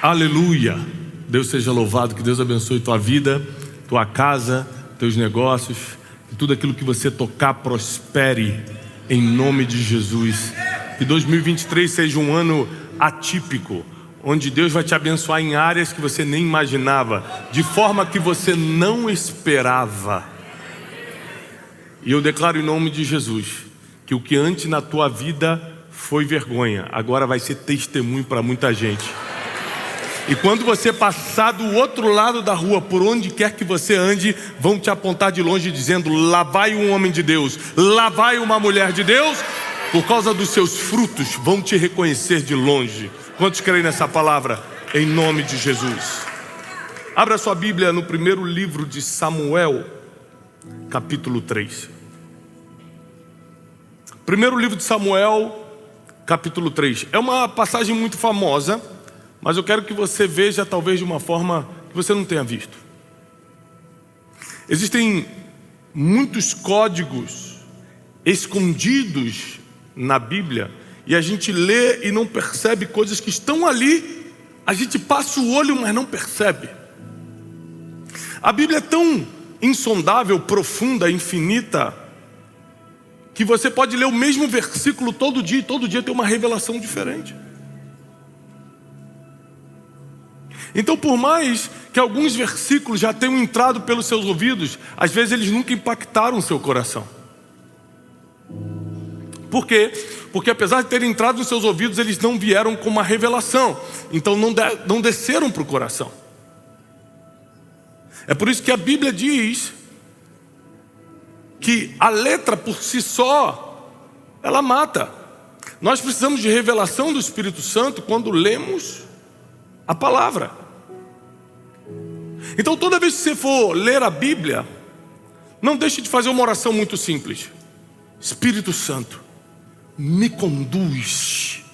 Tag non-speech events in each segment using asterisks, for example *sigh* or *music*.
Aleluia. Deus seja louvado, que Deus abençoe tua vida, tua casa, teus negócios, que tudo aquilo que você tocar prospere em nome de Jesus. Que 2023 seja um ano atípico, onde Deus vai te abençoar em áreas que você nem imaginava, de forma que você não esperava. E eu declaro em nome de Jesus que o que antes na tua vida foi vergonha, agora vai ser testemunho para muita gente. E quando você passar do outro lado da rua, por onde quer que você ande, vão te apontar de longe dizendo: lá vai um homem de Deus, lá vai uma mulher de Deus, por causa dos seus frutos, vão te reconhecer de longe. Quantos creem nessa palavra? Em nome de Jesus. Abra sua Bíblia no primeiro livro de Samuel, capítulo 3. Primeiro livro de Samuel, capítulo 3. É uma passagem muito famosa mas eu quero que você veja talvez de uma forma que você não tenha visto. Existem muitos códigos escondidos na Bíblia e a gente lê e não percebe coisas que estão ali. A gente passa o olho, mas não percebe. A Bíblia é tão insondável, profunda, infinita, que você pode ler o mesmo versículo todo dia e todo dia tem uma revelação diferente. Então, por mais que alguns versículos já tenham entrado pelos seus ouvidos, às vezes eles nunca impactaram o seu coração. Por quê? Porque apesar de terem entrado nos seus ouvidos, eles não vieram com uma revelação, então não, de, não desceram para o coração. É por isso que a Bíblia diz que a letra por si só, ela mata. Nós precisamos de revelação do Espírito Santo quando lemos a palavra. Então, toda vez que você for ler a Bíblia, não deixe de fazer uma oração muito simples. Espírito Santo, me conduz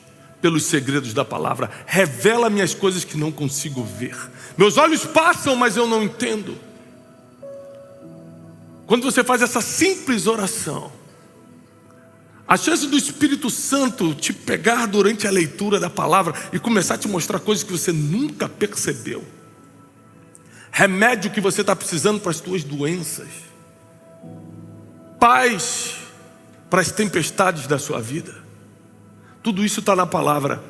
pelos segredos da palavra, revela-me as coisas que não consigo ver. Meus olhos passam, mas eu não entendo. Quando você faz essa simples oração, a chance do Espírito Santo te pegar durante a leitura da palavra e começar a te mostrar coisas que você nunca percebeu. Remédio que você está precisando para as suas doenças. Paz para as tempestades da sua vida. Tudo isso está na palavra.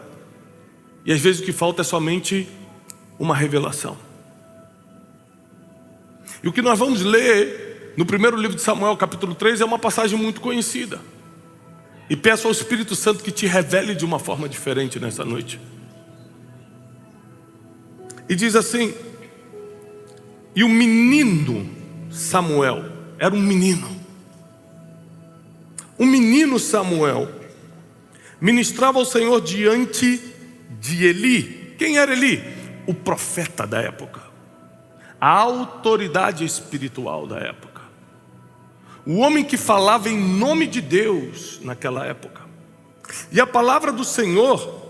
E às vezes o que falta é somente uma revelação. E o que nós vamos ler no primeiro livro de Samuel, capítulo 3, é uma passagem muito conhecida. E peço ao Espírito Santo que te revele de uma forma diferente nessa noite. E diz assim: E o menino Samuel, era um menino, o menino Samuel, ministrava ao Senhor diante de Eli. Quem era Eli? O profeta da época, a autoridade espiritual da época o homem que falava em nome de Deus naquela época. E a palavra do Senhor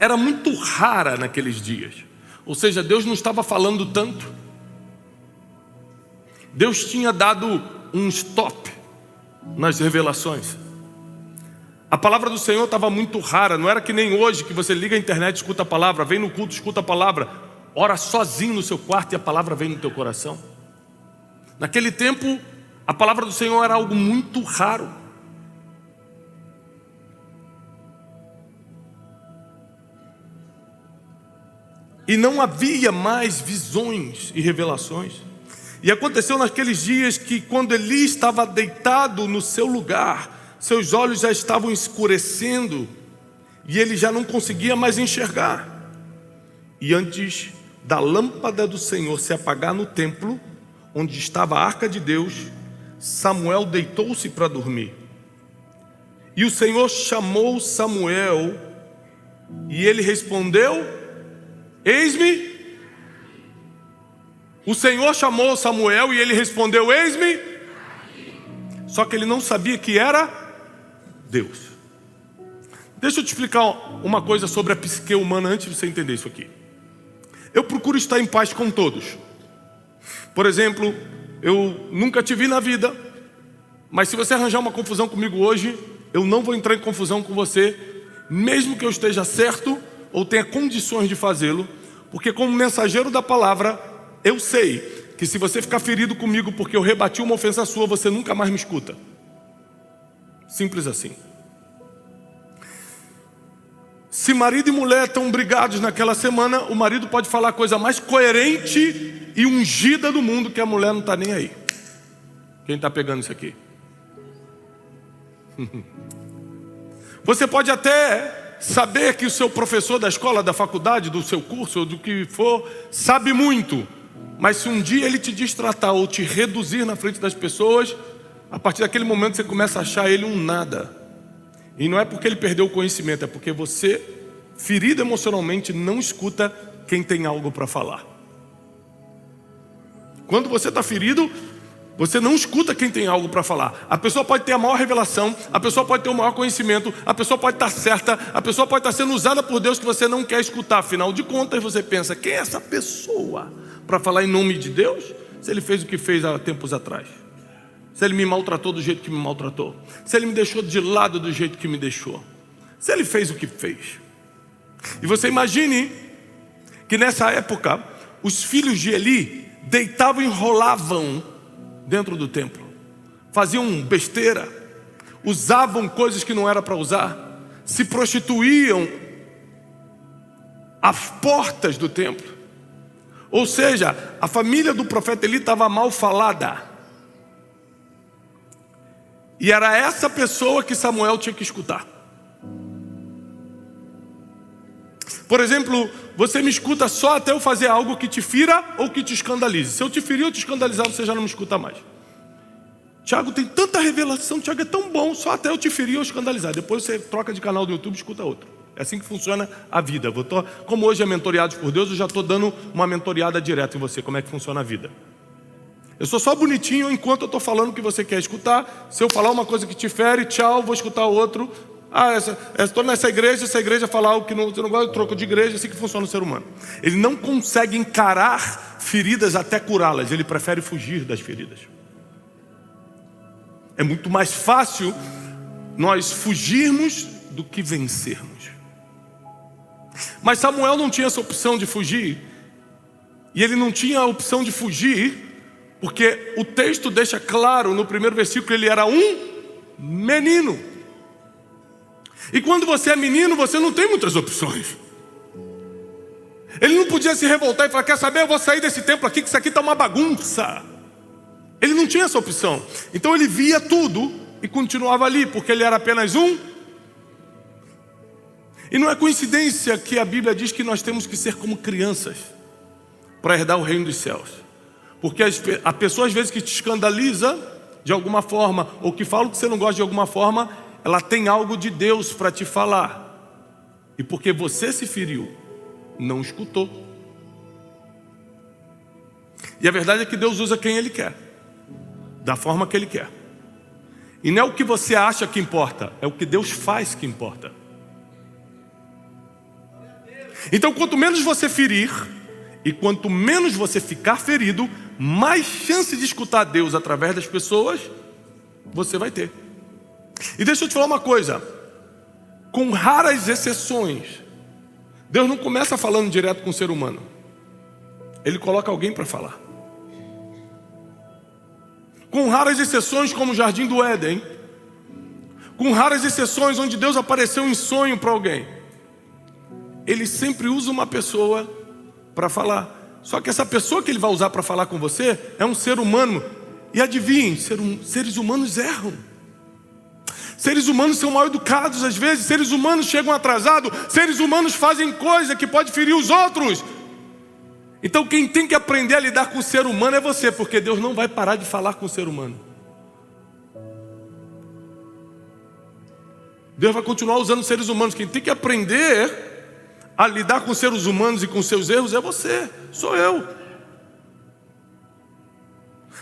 era muito rara naqueles dias. Ou seja, Deus não estava falando tanto. Deus tinha dado um stop nas revelações. A palavra do Senhor estava muito rara, não era que nem hoje que você liga a internet, escuta a palavra, vem no culto, escuta a palavra, ora sozinho no seu quarto e a palavra vem no teu coração. Naquele tempo, a palavra do Senhor era algo muito raro. E não havia mais visões e revelações. E aconteceu naqueles dias que, quando Eli estava deitado no seu lugar, seus olhos já estavam escurecendo e ele já não conseguia mais enxergar. E antes da lâmpada do Senhor se apagar no templo, onde estava a arca de Deus, Samuel deitou-se para dormir. E o Senhor chamou Samuel, e ele respondeu: Eis-me. O Senhor chamou Samuel e ele respondeu: Eis-me. Só que ele não sabia que era Deus. Deixa eu te explicar uma coisa sobre a psique humana antes de você entender isso aqui. Eu procuro estar em paz com todos. Por exemplo, eu nunca te vi na vida, mas se você arranjar uma confusão comigo hoje, eu não vou entrar em confusão com você, mesmo que eu esteja certo ou tenha condições de fazê-lo, Porque, como mensageiro da palavra, eu sei que se você ficar ferido comigo porque eu rebati uma ofensa sua, você nunca mais me escuta. Simples assim. Se marido e mulher estão brigados naquela semana, o marido pode falar a coisa mais coerente e ungida do mundo que a mulher não está nem aí. Quem está pegando isso aqui? *laughs* Você pode até saber que o seu professor da escola, da faculdade, do seu curso, ou do que for, sabe muito, mas se um dia ele te distratar ou te reduzir na frente das pessoas, a partir daquele momento você começa a achar ele um nada. E não é porque ele perdeu o conhecimento, é porque você, ferido emocionalmente, não escuta quem tem algo para falar. Quando você está ferido, você não escuta quem tem algo para falar. A pessoa pode ter a maior revelação, a pessoa pode ter o maior conhecimento, a pessoa pode estar tá certa, a pessoa pode estar tá sendo usada por Deus que você não quer escutar. Afinal de contas, você pensa: quem é essa pessoa para falar em nome de Deus? Se ele fez o que fez há tempos atrás se ele me maltratou do jeito que me maltratou, se ele me deixou de lado do jeito que me deixou, se ele fez o que fez. E você imagine que nessa época os filhos de Eli deitavam e enrolavam dentro do templo, faziam besteira, usavam coisas que não era para usar, se prostituíam às portas do templo. Ou seja, a família do profeta Eli estava mal falada. E era essa pessoa que Samuel tinha que escutar. Por exemplo, você me escuta só até eu fazer algo que te fira ou que te escandalize. Se eu te ferir ou te escandalizar, você já não me escuta mais. Tiago tem tanta revelação, Tiago é tão bom, só até eu te ferir ou escandalizar. Depois você troca de canal do YouTube e escuta outro. É assim que funciona a vida. Como hoje é mentoreado por Deus, eu já estou dando uma mentoreada direta em você, como é que funciona a vida. Eu sou só bonitinho enquanto eu estou falando o que você quer escutar. Se eu falar uma coisa que te fere, tchau, vou escutar outro. Ah, estou nessa igreja, essa igreja falar algo que não, você não gosta, troco de igreja, é assim que funciona o ser humano. Ele não consegue encarar feridas até curá-las, ele prefere fugir das feridas. É muito mais fácil nós fugirmos do que vencermos. Mas Samuel não tinha essa opção de fugir, e ele não tinha a opção de fugir porque o texto deixa claro no primeiro versículo que ele era um menino. E quando você é menino, você não tem muitas opções. Ele não podia se revoltar e falar: Quer saber, eu vou sair desse templo aqui, que isso aqui está uma bagunça. Ele não tinha essa opção. Então ele via tudo e continuava ali, porque ele era apenas um. E não é coincidência que a Bíblia diz que nós temos que ser como crianças para herdar o reino dos céus. Porque a pessoa às vezes que te escandaliza de alguma forma, ou que fala que você não gosta de alguma forma, ela tem algo de Deus para te falar. E porque você se feriu, não escutou. E a verdade é que Deus usa quem Ele quer, da forma que Ele quer. E não é o que você acha que importa, é o que Deus faz que importa. Então, quanto menos você ferir, e quanto menos você ficar ferido, mais chance de escutar Deus através das pessoas você vai ter. E deixa eu te falar uma coisa: com raras exceções, Deus não começa falando direto com o ser humano, Ele coloca alguém para falar. Com raras exceções, como o jardim do Éden, com raras exceções onde Deus apareceu em sonho para alguém, Ele sempre usa uma pessoa para falar. Só que essa pessoa que ele vai usar para falar com você é um ser humano. E adivinhe, ser um, seres humanos erram. Seres humanos são mal educados às vezes, seres humanos chegam atrasados, seres humanos fazem coisa que pode ferir os outros. Então quem tem que aprender a lidar com o ser humano é você, porque Deus não vai parar de falar com o ser humano. Deus vai continuar usando seres humanos. Quem tem que aprender a lidar com seres humanos e com seus erros é você, sou eu.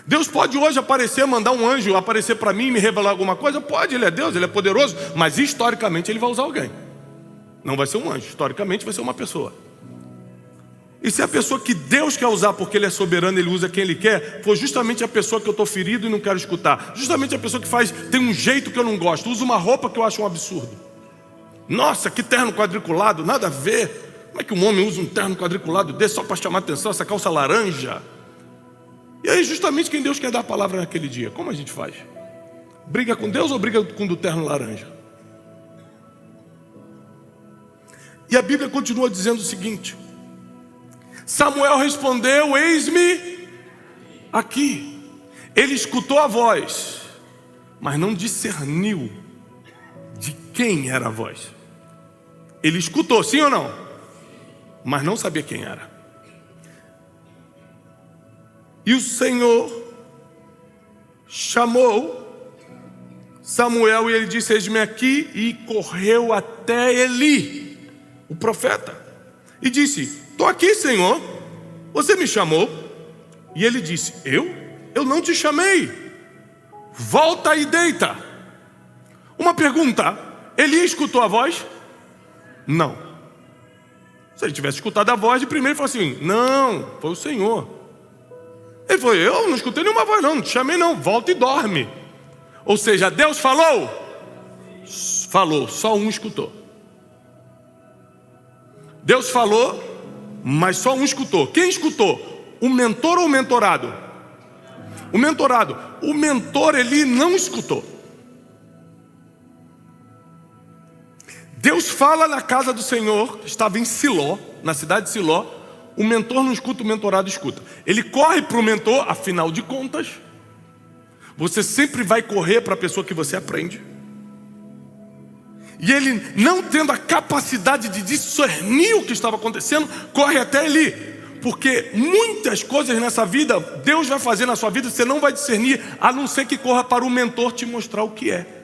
Deus pode hoje aparecer, mandar um anjo aparecer para mim e me revelar alguma coisa? Pode, Ele é Deus, Ele é poderoso, mas historicamente Ele vai usar alguém. Não vai ser um anjo, historicamente vai ser uma pessoa. E se a pessoa que Deus quer usar porque Ele é soberano, Ele usa quem Ele quer, for justamente a pessoa que eu estou ferido e não quero escutar, justamente a pessoa que faz, tem um jeito que eu não gosto, usa uma roupa que eu acho um absurdo. Nossa, que terno quadriculado, nada a ver. Como é que um homem usa um terno quadriculado desse só para chamar atenção, essa calça laranja? E aí, justamente quem Deus quer dar a palavra naquele dia, como a gente faz? Briga com Deus ou briga com o terno laranja? E a Bíblia continua dizendo o seguinte: Samuel respondeu: Eis-me aqui. Ele escutou a voz, mas não discerniu de quem era a voz. Ele escutou, sim ou não? Mas não sabia quem era. E o Senhor chamou Samuel e ele disse: Eis-me aqui, e correu até Eli, o profeta, e disse: Estou aqui, Senhor, você me chamou? E ele disse: Eu? Eu não te chamei. Volta e deita. Uma pergunta: Eli escutou a voz? Não. Se ele tivesse escutado a voz de primeiro, falou assim: Não, foi o Senhor. Ele falou: Eu não escutei nenhuma voz, não, não te chamei, não. Volta e dorme. Ou seja, Deus falou? Falou, só um escutou. Deus falou, mas só um escutou. Quem escutou? O mentor ou o mentorado? O mentorado, o mentor ele não escutou. Deus fala na casa do Senhor, estava em Siló, na cidade de Siló. O mentor não escuta, o mentorado escuta. Ele corre para o mentor, afinal de contas, você sempre vai correr para a pessoa que você aprende. E ele, não tendo a capacidade de discernir o que estava acontecendo, corre até ele. Porque muitas coisas nessa vida, Deus vai fazer na sua vida, você não vai discernir, a não ser que corra para o mentor te mostrar o que é.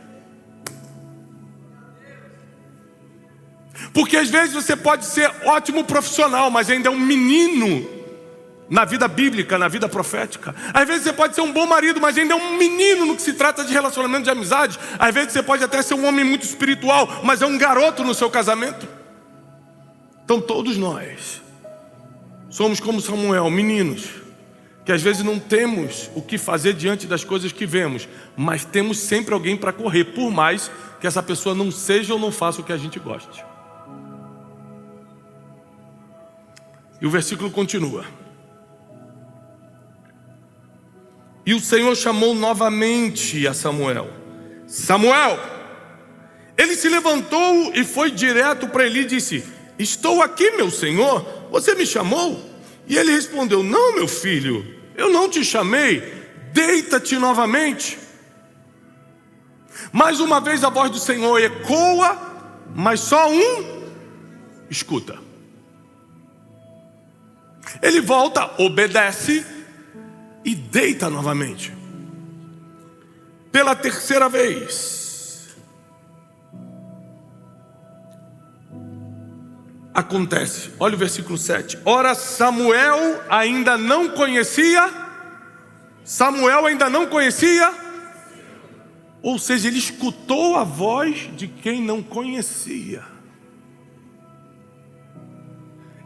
Porque às vezes você pode ser ótimo profissional, mas ainda é um menino na vida bíblica, na vida profética. Às vezes você pode ser um bom marido, mas ainda é um menino no que se trata de relacionamento de amizade. Às vezes você pode até ser um homem muito espiritual, mas é um garoto no seu casamento. Então todos nós Somos como Samuel, meninos, que às vezes não temos o que fazer diante das coisas que vemos, mas temos sempre alguém para correr, por mais que essa pessoa não seja ou não faça o que a gente goste. E o versículo continua. E o Senhor chamou novamente a Samuel. Samuel! Ele se levantou e foi direto para ele e disse: Estou aqui, meu senhor. Você me chamou? E ele respondeu: Não, meu filho, eu não te chamei, deita-te novamente. Mais uma vez a voz do Senhor ecoa, mas só um escuta. Ele volta, obedece e deita novamente. Pela terceira vez. acontece. Olha o versículo 7. Ora, Samuel ainda não conhecia, Samuel ainda não conhecia, ou seja, ele escutou a voz de quem não conhecia.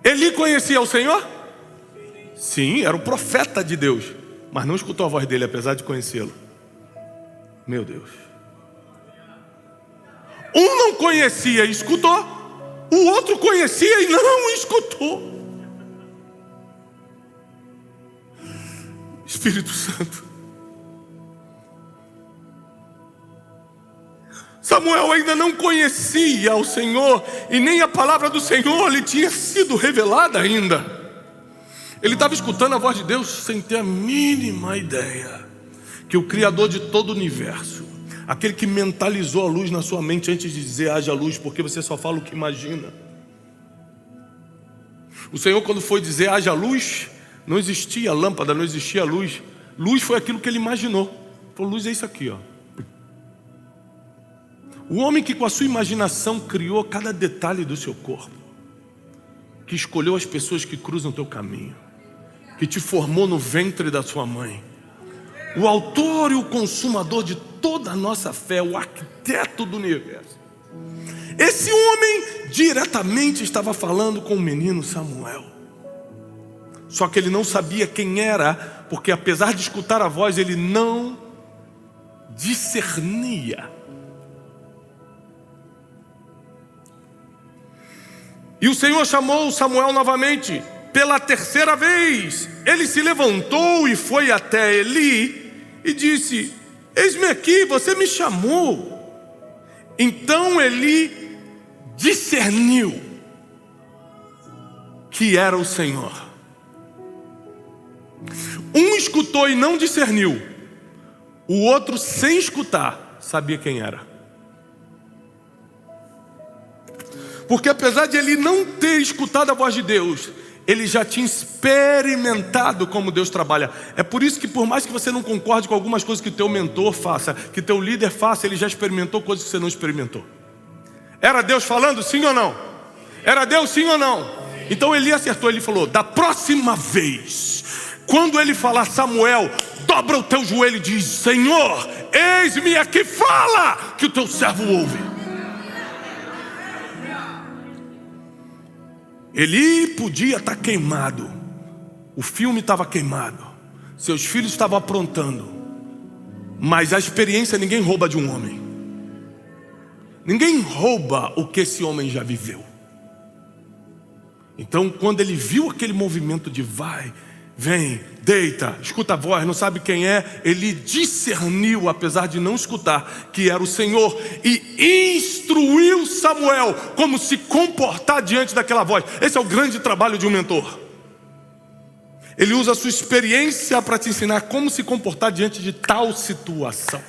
Ele conhecia o Senhor? Sim, era o profeta de Deus, mas não escutou a voz dele, apesar de conhecê-lo. Meu Deus. Um não conhecia e escutou, o outro conhecia e não escutou. Espírito Santo. Samuel ainda não conhecia o Senhor e nem a palavra do Senhor lhe tinha sido revelada ainda. Ele estava escutando a voz de Deus sem ter a mínima ideia que o Criador de todo o universo aquele que mentalizou a luz na sua mente antes de dizer haja luz, porque você só fala o que imagina. O Senhor, quando foi dizer haja luz, não existia lâmpada, não existia luz. Luz foi aquilo que ele imaginou. Falou, luz é isso aqui, ó. O homem que com a sua imaginação criou cada detalhe do seu corpo, que escolheu as pessoas que cruzam o teu caminho, que te formou no ventre da sua mãe, o autor e o consumador de toda a nossa fé, o arquiteto do universo. Esse homem diretamente estava falando com o menino Samuel. Só que ele não sabia quem era, porque apesar de escutar a voz, ele não discernia. E o Senhor chamou Samuel novamente, pela terceira vez. Ele se levantou e foi até Eli e disse: Eis-me aqui, você me chamou. Então Eli discerniu que era o Senhor. Um escutou e não discerniu, o outro, sem escutar, sabia quem era. Porque apesar de ele não ter escutado a voz de Deus, ele já tinha experimentado como Deus trabalha. É por isso que por mais que você não concorde com algumas coisas que teu mentor faça, que teu líder faça, ele já experimentou coisas que você não experimentou. Era Deus falando sim ou não? Era Deus sim ou não? Então ele acertou, ele falou: "Da próxima vez, quando ele falar Samuel, dobra o teu joelho e diz: Senhor, eis-me aqui, fala, que o teu servo ouve." Ele podia estar queimado, o filme estava queimado, seus filhos estavam aprontando, mas a experiência ninguém rouba de um homem, ninguém rouba o que esse homem já viveu. Então, quando ele viu aquele movimento de vai, Vem, deita, escuta a voz, não sabe quem é. Ele discerniu, apesar de não escutar, que era o Senhor e instruiu Samuel como se comportar diante daquela voz. Esse é o grande trabalho de um mentor. Ele usa a sua experiência para te ensinar como se comportar diante de tal situação.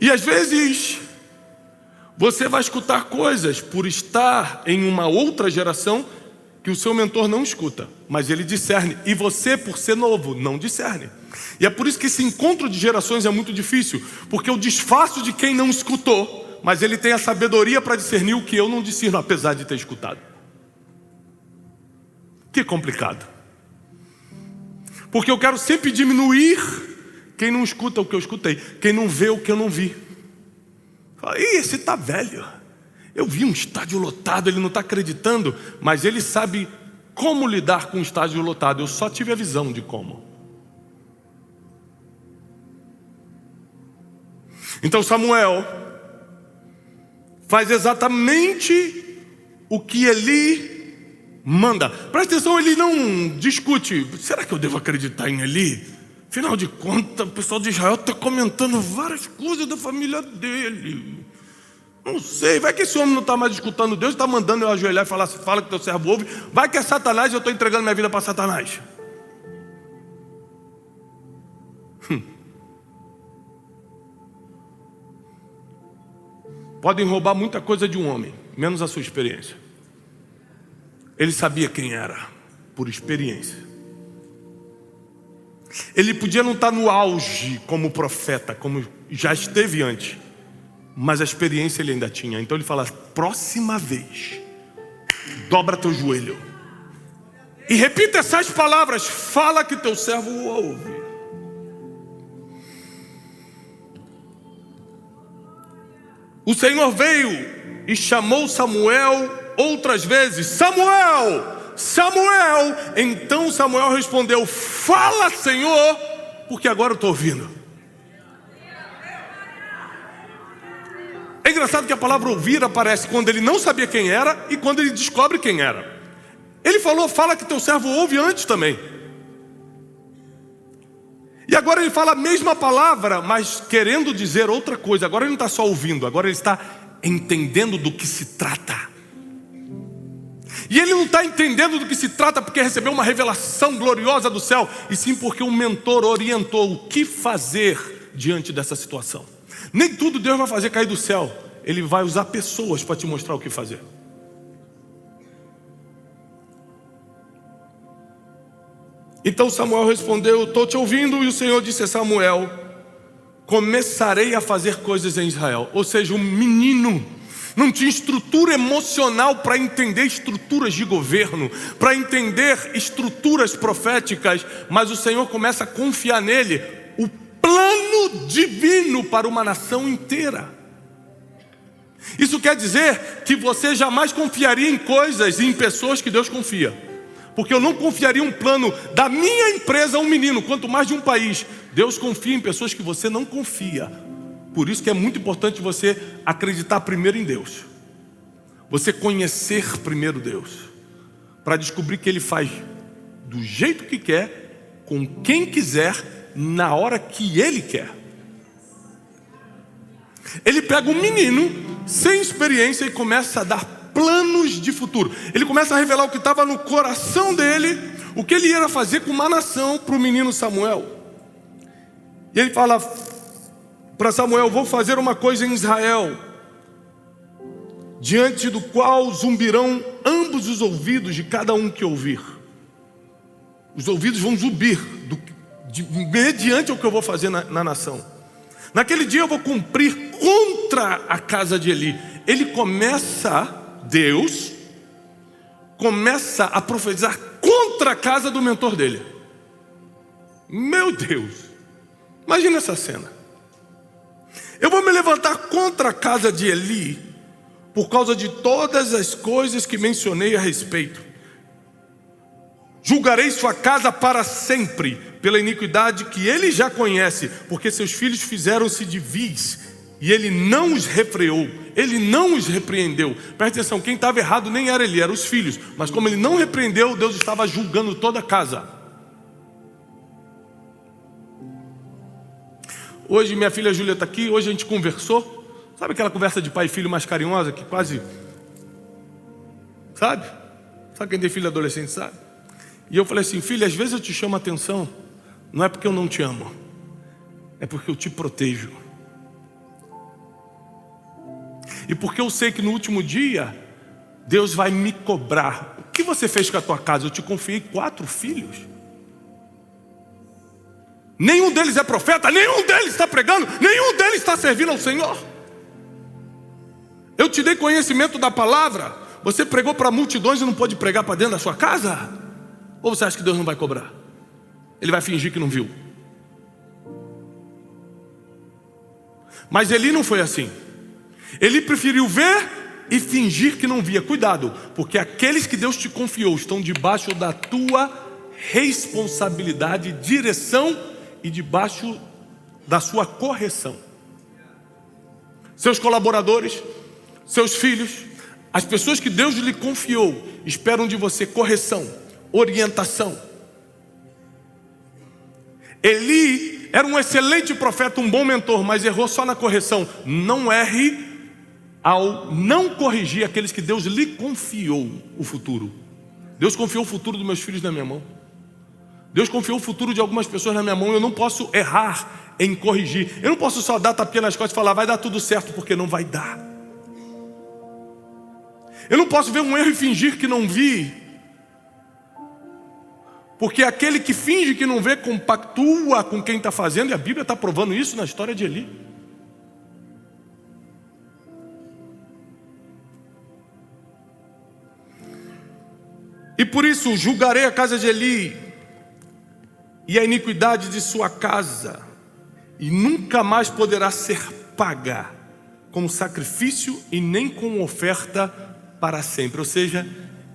E às vezes, você vai escutar coisas por estar em uma outra geração que o seu mentor não escuta, mas ele discerne. E você, por ser novo, não discerne. E é por isso que esse encontro de gerações é muito difícil, porque eu desfaço de quem não escutou, mas ele tem a sabedoria para discernir o que eu não discerno, apesar de ter escutado. Que complicado. Porque eu quero sempre diminuir quem não escuta o que eu escutei, quem não vê o que eu não vi. Fala, Ih, esse está velho. Eu vi um estádio lotado, ele não está acreditando, mas ele sabe como lidar com um estádio lotado. Eu só tive a visão de como. Então Samuel faz exatamente o que Eli manda. Presta atenção, ele não discute. Será que eu devo acreditar em Eli? Afinal de contas, o pessoal de Israel está comentando várias coisas da família dele. Não sei, vai que esse homem não está mais escutando Deus, está mandando eu ajoelhar e falar, fala que teu servo ouve. Vai que é Satanás eu estou entregando minha vida para Satanás. Hum. Podem roubar muita coisa de um homem, menos a sua experiência. Ele sabia quem era, por experiência. Ele podia não estar no auge como profeta, como já esteve antes mas a experiência ele ainda tinha. Então ele fala: próxima vez, dobra teu joelho e repita essas palavras: fala que teu servo ouve. O Senhor veio e chamou Samuel outras vezes: Samuel, Samuel. Então Samuel respondeu: Fala, Senhor, porque agora eu estou ouvindo. Engraçado que a palavra ouvir aparece quando ele não sabia quem era e quando ele descobre quem era. Ele falou, fala que teu servo ouve antes também. E agora ele fala a mesma palavra, mas querendo dizer outra coisa. Agora ele não está só ouvindo, agora ele está entendendo do que se trata. E ele não está entendendo do que se trata porque recebeu uma revelação gloriosa do céu, e sim porque um mentor orientou o que fazer diante dessa situação. Nem tudo Deus vai fazer cair do céu. Ele vai usar pessoas para te mostrar o que fazer. Então Samuel respondeu: Estou te ouvindo. E o Senhor disse a Samuel: Começarei a fazer coisas em Israel. Ou seja, um menino não tinha estrutura emocional para entender estruturas de governo, para entender estruturas proféticas, mas o Senhor começa a confiar nele. O plano divino para uma nação inteira. Isso quer dizer que você jamais confiaria em coisas e em pessoas que Deus confia. Porque eu não confiaria um plano da minha empresa a um menino, quanto mais de um país. Deus confia em pessoas que você não confia. por isso que é muito importante você acreditar primeiro em Deus. Você conhecer primeiro Deus, para descobrir que Ele faz do jeito que quer, com quem quiser, na hora que Ele quer. Ele pega um menino sem experiência e começa a dar planos de futuro. Ele começa a revelar o que estava no coração dele, o que ele ia fazer com uma nação para o menino Samuel. E ele fala para Samuel: Vou fazer uma coisa em Israel, diante do qual zumbirão ambos os ouvidos de cada um que ouvir. Os ouvidos vão zumbir do, de, mediante o que eu vou fazer na, na nação. Naquele dia eu vou cumprir contra a casa de Eli. Ele começa, Deus, começa a profetizar contra a casa do mentor dele. Meu Deus, imagina essa cena. Eu vou me levantar contra a casa de Eli, por causa de todas as coisas que mencionei a respeito. Julgarei sua casa para sempre, pela iniquidade que ele já conhece, porque seus filhos fizeram-se de vis, e ele não os refreou, ele não os repreendeu. Presta atenção, quem estava errado nem era ele, eram os filhos, mas como ele não repreendeu, Deus estava julgando toda a casa. Hoje minha filha Júlia está aqui, hoje a gente conversou. Sabe aquela conversa de pai e filho mais carinhosa que quase. Sabe? Sabe quem tem filho adolescente sabe? E eu falei assim, filha, às vezes eu te chamo a atenção, não é porque eu não te amo, é porque eu te protejo. E porque eu sei que no último dia, Deus vai me cobrar. O que você fez com a tua casa? Eu te confiei quatro filhos. Nenhum deles é profeta, nenhum deles está pregando, nenhum deles está servindo ao Senhor. Eu te dei conhecimento da palavra. Você pregou para multidões e não pôde pregar para dentro da sua casa? Ou você acha que Deus não vai cobrar? Ele vai fingir que não viu. Mas Eli não foi assim. Ele preferiu ver e fingir que não via. Cuidado, porque aqueles que Deus te confiou estão debaixo da tua responsabilidade, direção e debaixo da sua correção. Seus colaboradores, seus filhos, as pessoas que Deus lhe confiou, esperam de você correção orientação. Eli era um excelente profeta, um bom mentor, mas errou só na correção. Não erre ao não corrigir aqueles que Deus lhe confiou o futuro. Deus confiou o futuro dos meus filhos na minha mão. Deus confiou o futuro de algumas pessoas na minha mão. Eu não posso errar em corrigir. Eu não posso só dar tapinha nas costas e falar, vai dar tudo certo, porque não vai dar. Eu não posso ver um erro e fingir que não vi. Porque aquele que finge que não vê compactua com quem está fazendo, e a Bíblia está provando isso na história de Eli. E por isso julgarei a casa de Eli e a iniquidade de sua casa, e nunca mais poderá ser paga como sacrifício e nem com oferta para sempre. Ou seja,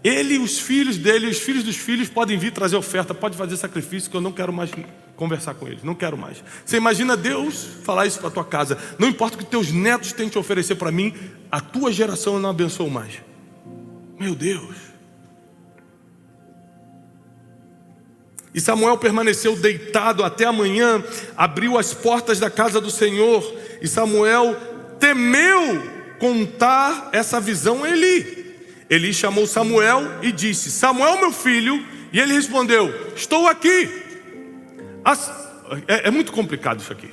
ele e os filhos dele, os filhos dos filhos podem vir trazer oferta, pode fazer sacrifício, que eu não quero mais conversar com eles, não quero mais. Você imagina Deus falar isso para tua casa? Não importa o que teus netos têm oferecer para mim, a tua geração eu não abençoo mais. Meu Deus. E Samuel permaneceu deitado até amanhã, abriu as portas da casa do Senhor, e Samuel temeu contar essa visão a Eli. Eli chamou Samuel e disse: Samuel, meu filho, e ele respondeu: Estou aqui. As... É, é muito complicado isso aqui,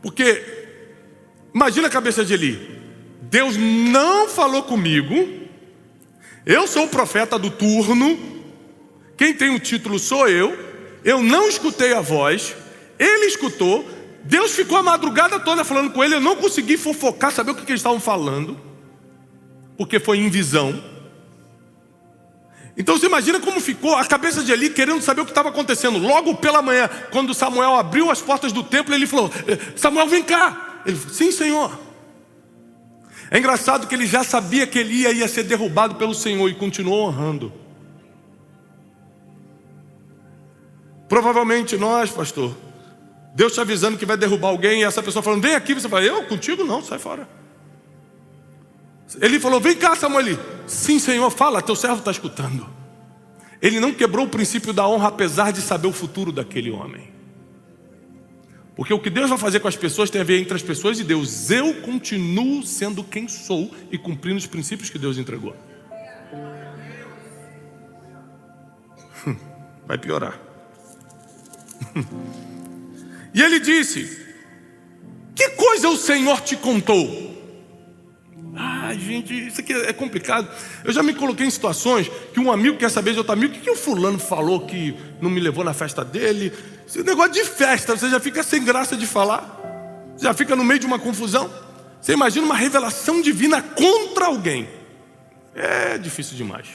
porque imagina a cabeça de Eli: Deus não falou comigo, eu sou o profeta do turno, quem tem o título sou eu, eu não escutei a voz, ele escutou, Deus ficou a madrugada toda falando com ele, eu não consegui fofocar, saber o que, que eles estavam falando porque foi em visão. Então você imagina como ficou a cabeça de Eli querendo saber o que estava acontecendo. Logo pela manhã, quando Samuel abriu as portas do templo, ele falou: eh, Samuel, vem cá. Ele falou: Sim, Senhor. É engraçado que ele já sabia que Eli ia ser derrubado pelo Senhor e continuou honrando. Provavelmente nós, pastor, Deus te avisando que vai derrubar alguém e essa pessoa falando, vem aqui, você fala, eu contigo não, sai fora. Ele falou, vem cá, Samuel. Sim, Senhor, fala, teu servo está escutando. Ele não quebrou o princípio da honra, apesar de saber o futuro daquele homem. Porque o que Deus vai fazer com as pessoas tem a ver entre as pessoas e Deus. Eu continuo sendo quem sou e cumprindo os princípios que Deus entregou. Vai piorar. *laughs* E ele disse: Que coisa o Senhor te contou? Ai, gente, isso aqui é complicado. Eu já me coloquei em situações que um amigo quer saber de outro amigo: o que, que o fulano falou que não me levou na festa dele? Esse negócio de festa, você já fica sem graça de falar, já fica no meio de uma confusão. Você imagina uma revelação divina contra alguém. É difícil demais.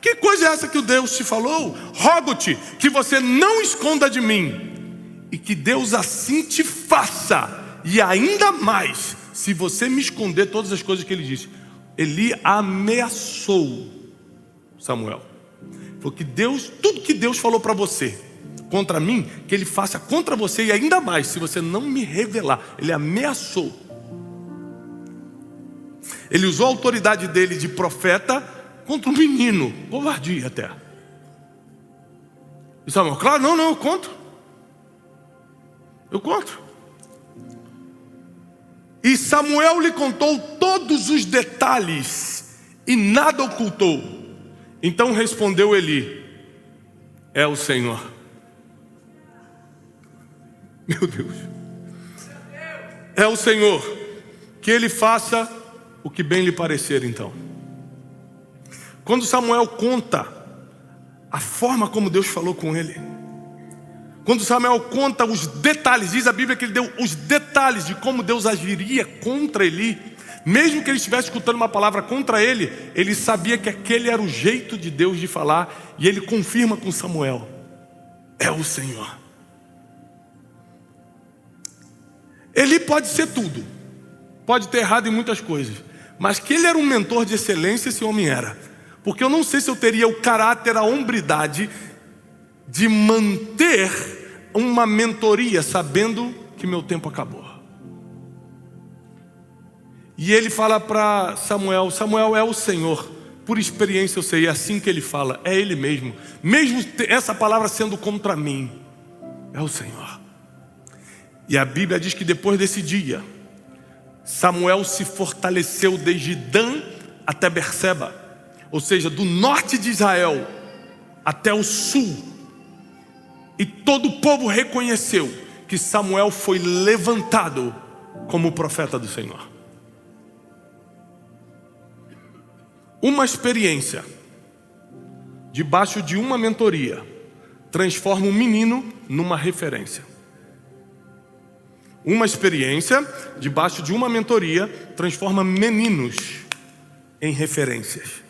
Que coisa é essa que o Deus te falou? Rogo-te que você não esconda de mim e que Deus assim te faça, e ainda mais, se você me esconder todas as coisas que ele disse. Eli ameaçou Samuel. Falou que Deus, tudo que Deus falou para você, contra mim, que ele faça contra você e ainda mais, se você não me revelar. Ele ameaçou. Ele usou a autoridade dele de profeta contra um menino, covardia até. E Samuel, claro, não, não, eu conto. Eu conto. E Samuel lhe contou todos os detalhes e nada ocultou. Então respondeu Eli: É o Senhor. *laughs* Meu Deus. É o Senhor. Que ele faça o que bem lhe parecer, então. Quando Samuel conta a forma como Deus falou com ele, quando Samuel conta os detalhes, diz a Bíblia que ele deu os detalhes de como Deus agiria contra Eli, mesmo que ele estivesse escutando uma palavra contra ele, ele sabia que aquele era o jeito de Deus de falar, e ele confirma com Samuel: é o Senhor. Eli pode ser tudo, pode ter errado em muitas coisas, mas que ele era um mentor de excelência, esse homem era, porque eu não sei se eu teria o caráter, a hombridade de manter uma mentoria sabendo que meu tempo acabou. E ele fala para Samuel: Samuel é o Senhor. Por experiência eu sei, é assim que ele fala, é ele mesmo. Mesmo essa palavra sendo contra mim, é o Senhor. E a Bíblia diz que depois desse dia, Samuel se fortaleceu desde Dan até Berseba, ou seja, do norte de Israel até o sul e todo o povo reconheceu que Samuel foi levantado como profeta do Senhor. Uma experiência debaixo de uma mentoria transforma um menino numa referência. Uma experiência debaixo de uma mentoria transforma meninos em referências.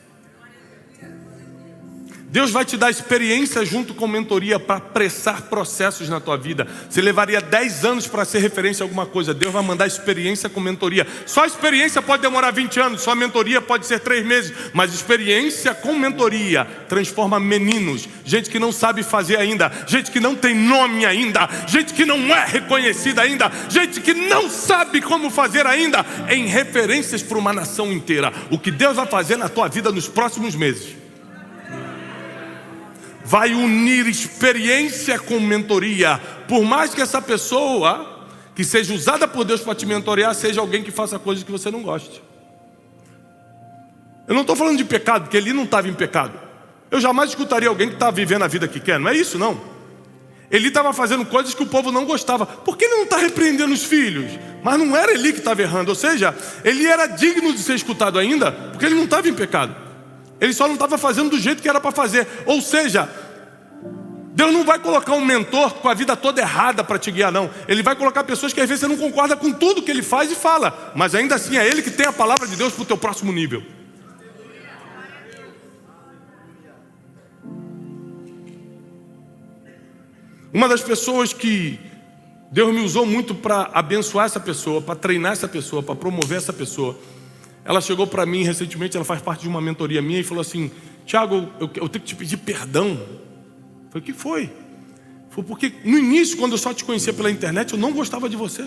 Deus vai te dar experiência junto com mentoria para apressar processos na tua vida. Você levaria 10 anos para ser referência a alguma coisa. Deus vai mandar experiência com mentoria. Só experiência pode demorar 20 anos, só mentoria pode ser 3 meses. Mas experiência com mentoria transforma meninos, gente que não sabe fazer ainda, gente que não tem nome ainda, gente que não é reconhecida ainda, gente que não sabe como fazer ainda, em referências para uma nação inteira. O que Deus vai fazer na tua vida nos próximos meses vai unir experiência com mentoria. Por mais que essa pessoa, que seja usada por Deus para te mentorear, seja alguém que faça coisas que você não goste. Eu não estou falando de pecado, porque ele não estava em pecado. Eu jamais escutaria alguém que está vivendo a vida que quer, não é isso não. Ele estava fazendo coisas que o povo não gostava. Por que ele não está repreendendo os filhos? Mas não era ele que estava errando, ou seja, ele era digno de ser escutado ainda, porque ele não estava em pecado. Ele só não estava fazendo do jeito que era para fazer. Ou seja, Deus não vai colocar um mentor com a vida toda errada para te guiar, não. Ele vai colocar pessoas que às vezes você não concorda com tudo que ele faz e fala, mas ainda assim é ele que tem a palavra de Deus para o teu próximo nível. Uma das pessoas que Deus me usou muito para abençoar essa pessoa, para treinar essa pessoa, para promover essa pessoa ela chegou para mim recentemente, ela faz parte de uma mentoria minha e falou assim: Tiago, eu, eu, tenho que te pedir perdão. Eu falei: O que foi? Foi porque no início, quando eu só te conhecia pela internet, eu não gostava de você.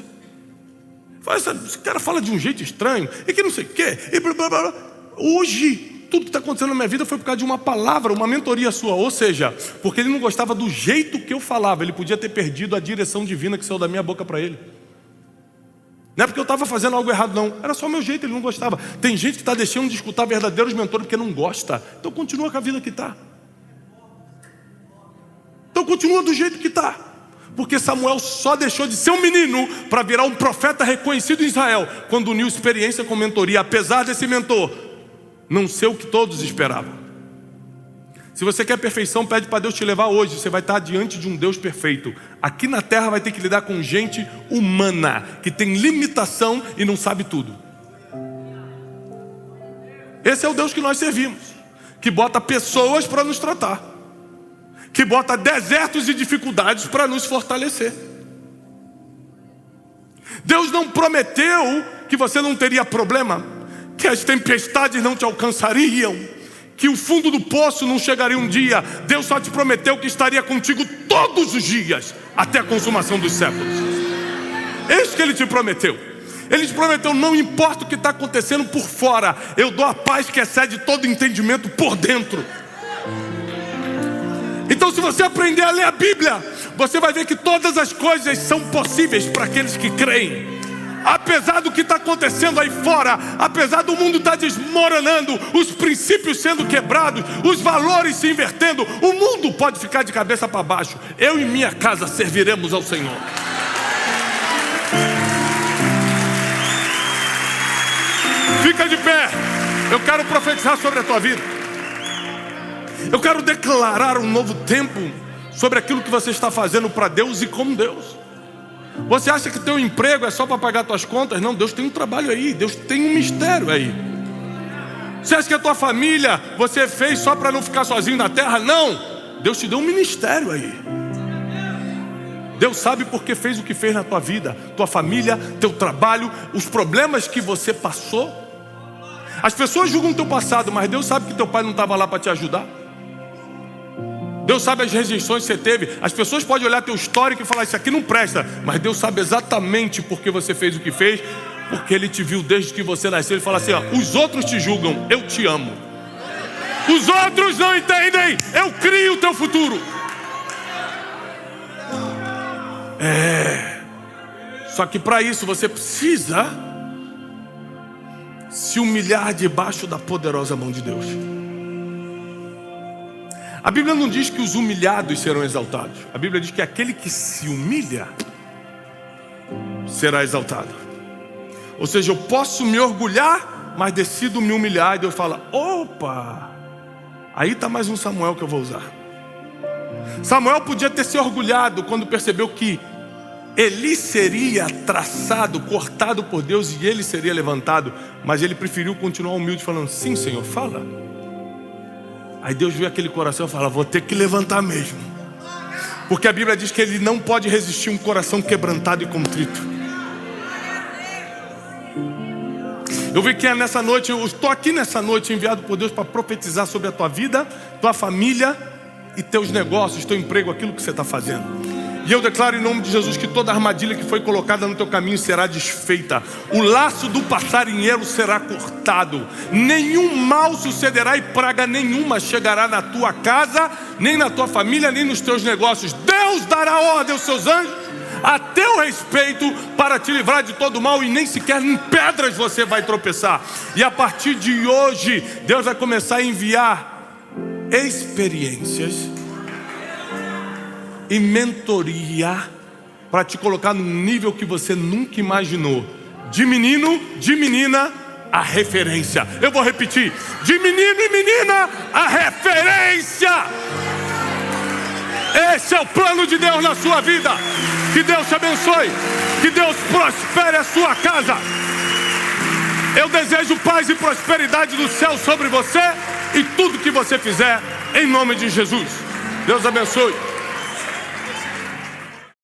Falei, esse cara fala de um jeito estranho, e que não sei o quê, e blá, blá, blá. Hoje, tudo que está acontecendo na minha vida foi por causa de uma palavra, uma mentoria sua. Ou seja, porque ele não gostava do jeito que eu falava, ele podia ter perdido a direção divina que saiu da minha boca para ele. Não é porque eu estava fazendo algo errado, não. Era só o meu jeito, ele não gostava. Tem gente que está deixando de escutar verdadeiros mentores porque não gosta. Então continua com a vida que está. Então continua do jeito que está. Porque Samuel só deixou de ser um menino para virar um profeta reconhecido em Israel quando uniu experiência com mentoria, apesar desse mentor não ser o que todos esperavam. Se você quer perfeição, pede para Deus te levar hoje. Você vai estar diante de um Deus perfeito. Aqui na terra vai ter que lidar com gente humana, que tem limitação e não sabe tudo. Esse é o Deus que nós servimos, que bota pessoas para nos tratar, que bota desertos e dificuldades para nos fortalecer. Deus não prometeu que você não teria problema, que as tempestades não te alcançariam que o fundo do poço não chegaria um dia. Deus só te prometeu que estaria contigo todos os dias, até a consumação dos séculos. Eis que ele te prometeu. Ele te prometeu: não importa o que está acontecendo por fora, eu dou a paz que excede todo entendimento por dentro. Então, se você aprender a ler a Bíblia, você vai ver que todas as coisas são possíveis para aqueles que creem apesar do que está acontecendo aí fora, apesar do mundo estar tá desmoronando, os princípios sendo quebrados, os valores se invertendo, o mundo pode ficar de cabeça para baixo. Eu e minha casa serviremos ao Senhor. Fica de pé. Eu quero profetizar sobre a tua vida. Eu quero declarar um novo tempo sobre aquilo que você está fazendo para Deus e com Deus. Você acha que teu emprego é só para pagar tuas contas? Não, Deus tem um trabalho aí, Deus tem um mistério aí. Você acha que a tua família você fez só para não ficar sozinho na terra? Não, Deus te deu um ministério aí. Deus sabe porque fez o que fez na tua vida, tua família, teu trabalho, os problemas que você passou. As pessoas julgam teu passado, mas Deus sabe que teu pai não estava lá para te ajudar. Deus sabe as rejeições que você teve. As pessoas podem olhar teu histórico e falar: Isso aqui não presta. Mas Deus sabe exatamente por que você fez o que fez. Porque Ele te viu desde que você nasceu. Ele fala assim: ó, Os outros te julgam, eu te amo. Os outros não entendem, eu crio o teu futuro. É. Só que para isso você precisa se humilhar debaixo da poderosa mão de Deus. A Bíblia não diz que os humilhados serão exaltados. A Bíblia diz que aquele que se humilha será exaltado. Ou seja, eu posso me orgulhar, mas decido me humilhar. E Deus fala: opa, aí está mais um Samuel que eu vou usar. Samuel podia ter se orgulhado quando percebeu que Eli seria traçado, cortado por Deus e ele seria levantado, mas ele preferiu continuar humilde, falando: Sim, Senhor, fala. Aí Deus viu aquele coração e fala: Vou ter que levantar mesmo. Porque a Bíblia diz que ele não pode resistir um coração quebrantado e contrito. Eu vi que é nessa noite, eu estou aqui nessa noite enviado por Deus para profetizar sobre a tua vida, tua família e teus negócios, teu emprego, aquilo que você está fazendo. E eu declaro em nome de Jesus que toda armadilha que foi colocada no teu caminho será desfeita. O laço do passarinheiro será cortado. Nenhum mal sucederá e praga nenhuma chegará na tua casa, nem na tua família, nem nos teus negócios. Deus dará ordem aos seus anjos a teu respeito para te livrar de todo mal e nem sequer em pedras você vai tropeçar. E a partir de hoje, Deus vai começar a enviar experiências e mentoria para te colocar num nível que você nunca imaginou. De menino, de menina, a referência. Eu vou repetir: de menino e menina, a referência. Esse é o plano de Deus na sua vida. Que Deus te abençoe. Que Deus prospere a sua casa. Eu desejo paz e prosperidade do céu sobre você e tudo que você fizer, em nome de Jesus. Deus abençoe.